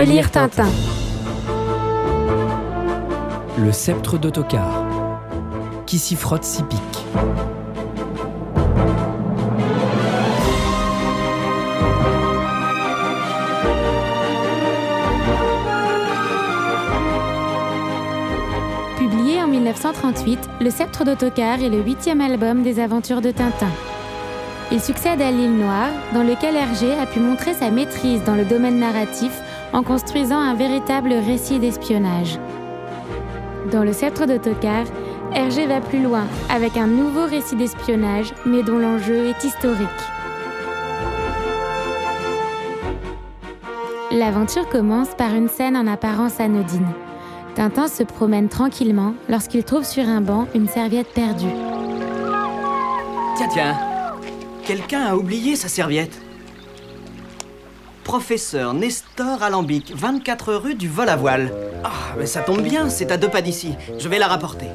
Relire Tintin. Le sceptre d'autocar. Qui s'y frotte s'y pique. Publié en 1938, Le Sceptre d'autocar est le huitième album des aventures de Tintin. Il succède à L'île Noire, dans lequel Hergé a pu montrer sa maîtrise dans le domaine narratif en construisant un véritable récit d'espionnage. Dans Le Sceptre d'autocar, Hergé va plus loin avec un nouveau récit d'espionnage, mais dont l'enjeu est historique. L'aventure commence par une scène en apparence anodine. Tintin se promène tranquillement lorsqu'il trouve sur un banc une serviette perdue. Tiens, tiens, quelqu'un a oublié sa serviette. Professeur Nestor Alambic, 24 rue du Vol à Voile. Ah, mais ça tombe bien, c'est à deux pas d'ici. Je vais la rapporter.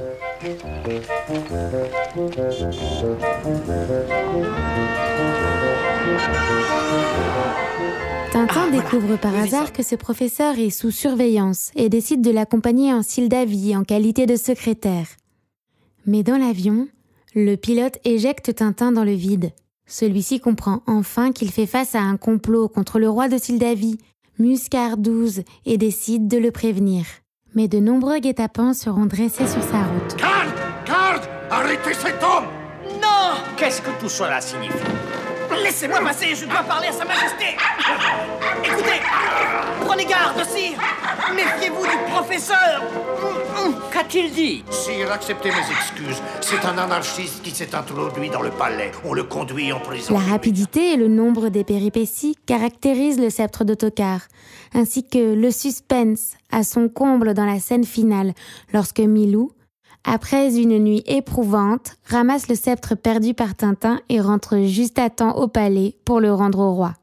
Tintin Ah, voilà. découvre par hasard que ce professeur est sous surveillance et décide de l'accompagner en Sildavie en qualité de secrétaire. Mais dans l'avion, le pilote éjecte Tintin dans le vide. Celui-ci comprend enfin qu'il fait face à un complot contre le roi de Sildavie, Muscar XII, et décide de le prévenir. Mais de nombreux guet-apens seront dressés sur sa route. Garde Garde Arrêtez cet homme! Non! Qu'est-ce que tout cela signifie? Laissez-moi passer, je dois parler à Sa Majesté Écoutez Prenez garde, sire Méfiez-vous du professeur Qu'a-t-il dit? Sire, acceptez mes excuses. C'est un anarchiste qui s'est introduit dans le palais. On le conduit en prison. La rapidité et le nombre des péripéties caractérisent le sceptre d'autocar, ainsi que le suspense à son comble dans la scène finale, lorsque Milou, après une nuit éprouvante, ramasse le sceptre perdu par Tintin et rentre juste à temps au palais pour le rendre au roi.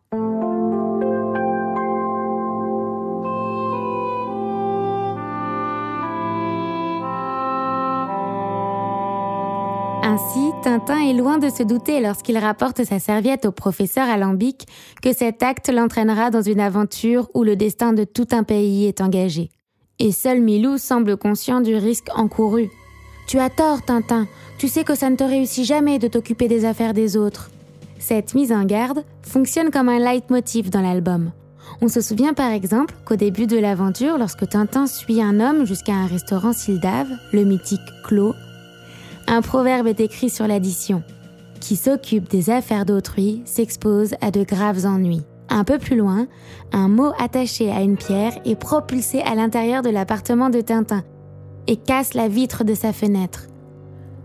Ainsi, Tintin est loin de se douter lorsqu'il rapporte sa serviette au professeur Alambic que cet acte l'entraînera dans une aventure où le destin de tout un pays est engagé. Et seul Milou semble conscient du risque encouru. Tu as tort, Tintin. Tu sais que ça ne te réussit jamais de t'occuper des affaires des autres. Cette mise en garde fonctionne comme un leitmotiv dans l'album. On se souvient par exemple qu'au début de l'aventure, lorsque Tintin suit un homme jusqu'à un restaurant Sildave, le mythique Clos, un proverbe est écrit sur l'addition. Qui s'occupe des affaires d'autrui s'expose à de graves ennuis. Un peu plus loin, un mot attaché à une pierre est propulsé à l'intérieur de l'appartement de Tintin et casse la vitre de sa fenêtre.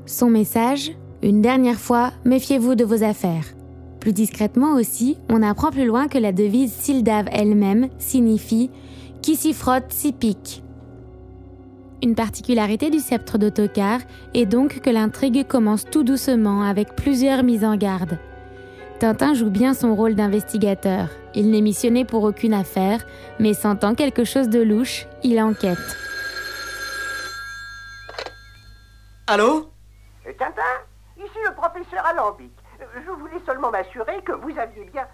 Son message Une dernière fois, méfiez-vous de vos affaires. Plus discrètement aussi, on apprend plus loin que la devise Sildave elle-même signifie Qui s'y frotte s'y pique. Une particularité du sceptre d'autocar est donc que l'intrigue commence tout doucement avec plusieurs mises en garde. Tintin joue bien son rôle d'investigateur. Il n'est missionné pour aucune affaire, mais sentant quelque chose de louche, il enquête. Allô Tintin, ici le professeur Alambic. Je voulais seulement m'assurer que vous aviez bien...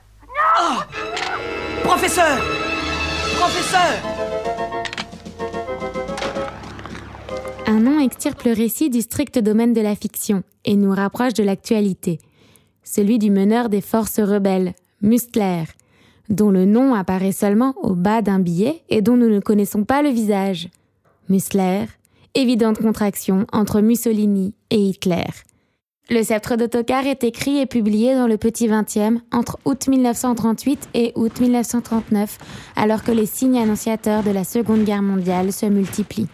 Professeur Professeur Un nom extirpe le récit du strict domaine de la fiction et nous rapproche de l'actualité. Celui du meneur des forces rebelles, Mustler, dont le nom apparaît seulement au bas d'un billet et dont nous ne connaissons pas le visage. Mustler, évidente contraction entre Mussolini et Hitler. Le sceptre d'autocar est écrit et publié dans le Petit Vingtième entre août 1938 et août 1939, alors que les signes annonciateurs de la Seconde Guerre mondiale se multiplient.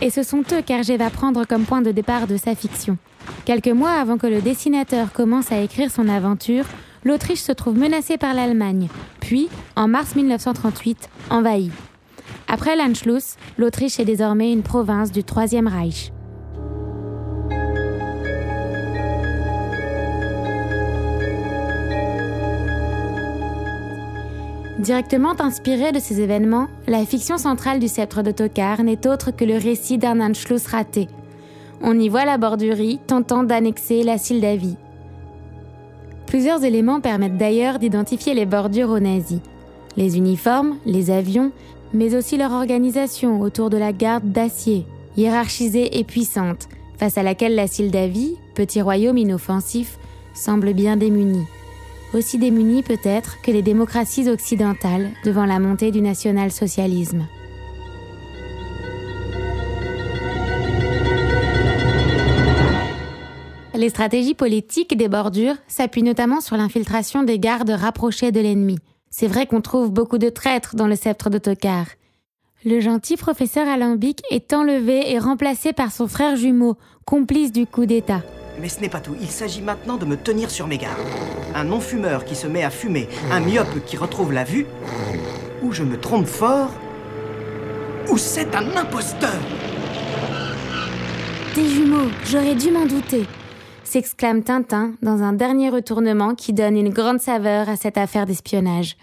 Et ce sont eux qu'Hergé va prendre comme point de départ de sa fiction. Quelques mois avant que le dessinateur commence à écrire son aventure, l'Autriche se trouve menacée par l'Allemagne, puis, en mars 1938, envahie. Après l'Anschluss, l'Autriche est désormais une province du Troisième Reich. Directement inspirée de ces événements, la fiction centrale du sceptre d'autocar n'est autre que le récit d'un Anschluss raté. On y voit la bordurie tentant d'annexer la Sildavie. Plusieurs éléments permettent d'ailleurs d'identifier les bordures aux nazis. Les uniformes, les avions, mais aussi leur organisation autour de la garde d'acier, hiérarchisée et puissante, face à laquelle la Sildavie, petit royaume inoffensif, semble bien démunie. Aussi démunie peut-être que les démocraties occidentales devant la montée du national-socialisme. Les stratégies politiques des bordures s'appuient notamment sur l'infiltration des gardes rapprochés de l'ennemi. C'est vrai qu'on trouve beaucoup de traîtres dans le sceptre d'Autocar. Le gentil professeur Alambic est enlevé et remplacé par son frère jumeau, complice du coup d'État. Mais ce n'est pas tout. Il s'agit maintenant de me tenir sur mes gardes. Un non-fumeur qui se met à fumer, un myope qui retrouve la vue, ou je me trompe fort, ou c'est un imposteur. Des jumeaux, j'aurais dû m'en douter s'exclame Tintin dans un dernier retournement qui donne une grande saveur à cette affaire d'espionnage.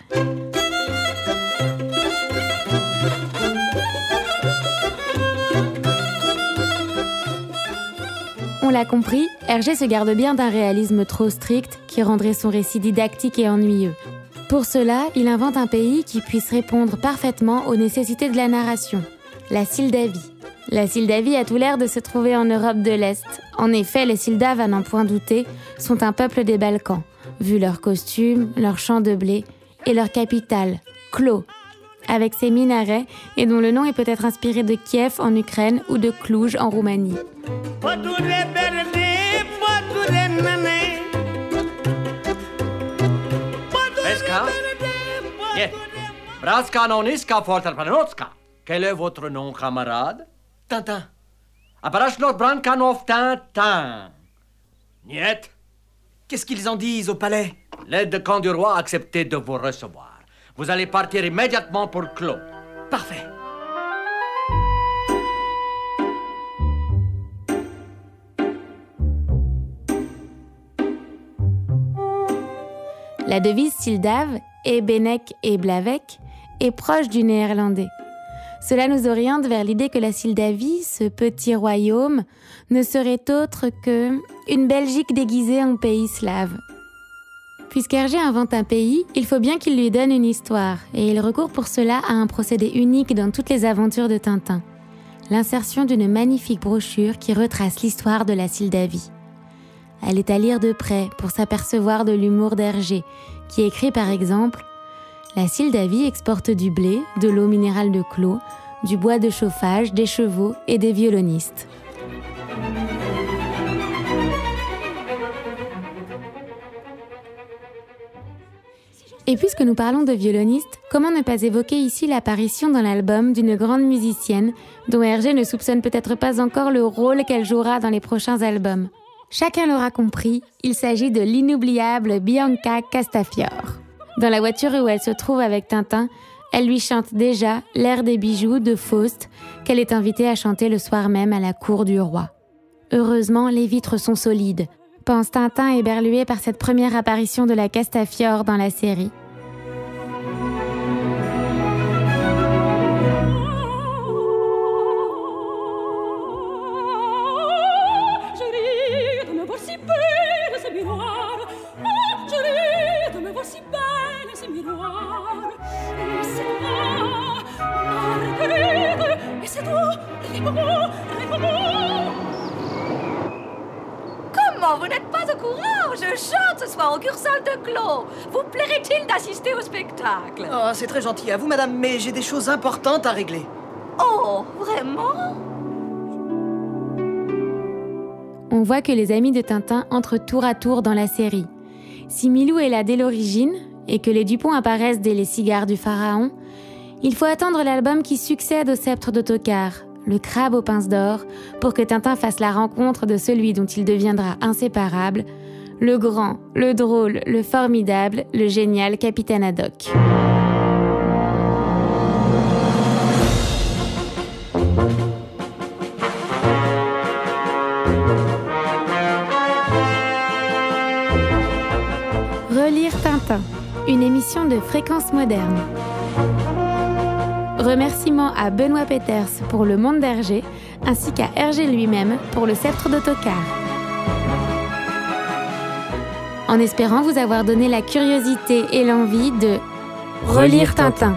On l'a compris, Hergé se garde bien d'un réalisme trop strict qui rendrait son récit didactique et ennuyeux. Pour cela, il invente un pays qui puisse répondre parfaitement aux nécessités de la narration, la Sildavie. La Sildavie a tout l'air de se trouver en Europe de l'Est. En effet, les Sildaves, à n'en point douter, sont un peuple des Balkans, vu leurs costumes, leurs champs de blé et leur capitale, Klo, avec ses minarets et dont le nom est peut-être inspiré de Kiev en Ukraine ou de Cluj en Roumanie. Quel est votre nom, camarade? Tintin. Aparashlot Brankanov Tintin. Niet? Qu'est-ce qu'ils en disent au palais? L'aide de camp du roi a accepté de vous recevoir. Vous allez partir immédiatement pour Clos. Parfait. La devise Sildave, et Benek et Blavek, est proche du néerlandais. Cela nous oriente vers l'idée que la Sildavie, ce petit royaume, ne serait autre que une Belgique déguisée en pays slave. Puisqu'Hergé invente un pays, il faut bien qu'il lui donne une histoire, et il recourt pour cela à un procédé unique dans toutes les aventures de Tintin l'insertion d'une magnifique brochure qui retrace l'histoire de la Sildavie. Elle est à lire de près pour s'apercevoir de l'humour d'Hergé, qui écrit par exemple la Sildavie exporte du blé, de l'eau minérale de Clos, du bois de chauffage, des chevaux et des violonistes. Et puisque nous parlons de violonistes, comment ne pas évoquer ici l'apparition dans l'album d'une grande musicienne dont Hergé ne soupçonne peut-être pas encore le rôle qu'elle jouera dans les prochains albums Chacun l'aura compris, il s'agit de l'inoubliable Bianca Castafiore. Dans la voiture où elle se trouve avec Tintin, elle lui chante déjà l'air des bijoux de Faust qu'elle est invitée à chanter le soir même à la cour du roi. Heureusement, les vitres sont solides, pense Tintin éberlué par cette première apparition de la Castafiore dans la série. Soir au Cursal de Clos. Vous plairait-il d'assister au spectacle? Oh, c'est très gentil à vous, madame, mais j'ai des choses importantes à régler. Oh, vraiment? On voit que les amis de Tintin entrent tour à tour dans la série. Si Milou est là dès l'origine, et que les Dupont apparaissent dès les cigares du pharaon, il faut attendre l'album qui succède au sceptre d'Autocar, le crabe aux pinces d'or, pour que Tintin fasse la rencontre de celui dont il deviendra inséparable, le grand, le drôle, le formidable, le génial capitaine Haddock. Relire Tintin, une émission de fréquence moderne. Remerciements à Benoît Peters pour le monde d'Hergé, ainsi qu'à Hergé lui-même pour le sceptre d'autocar. En espérant vous avoir donné la curiosité et l'envie de Relire Tintin.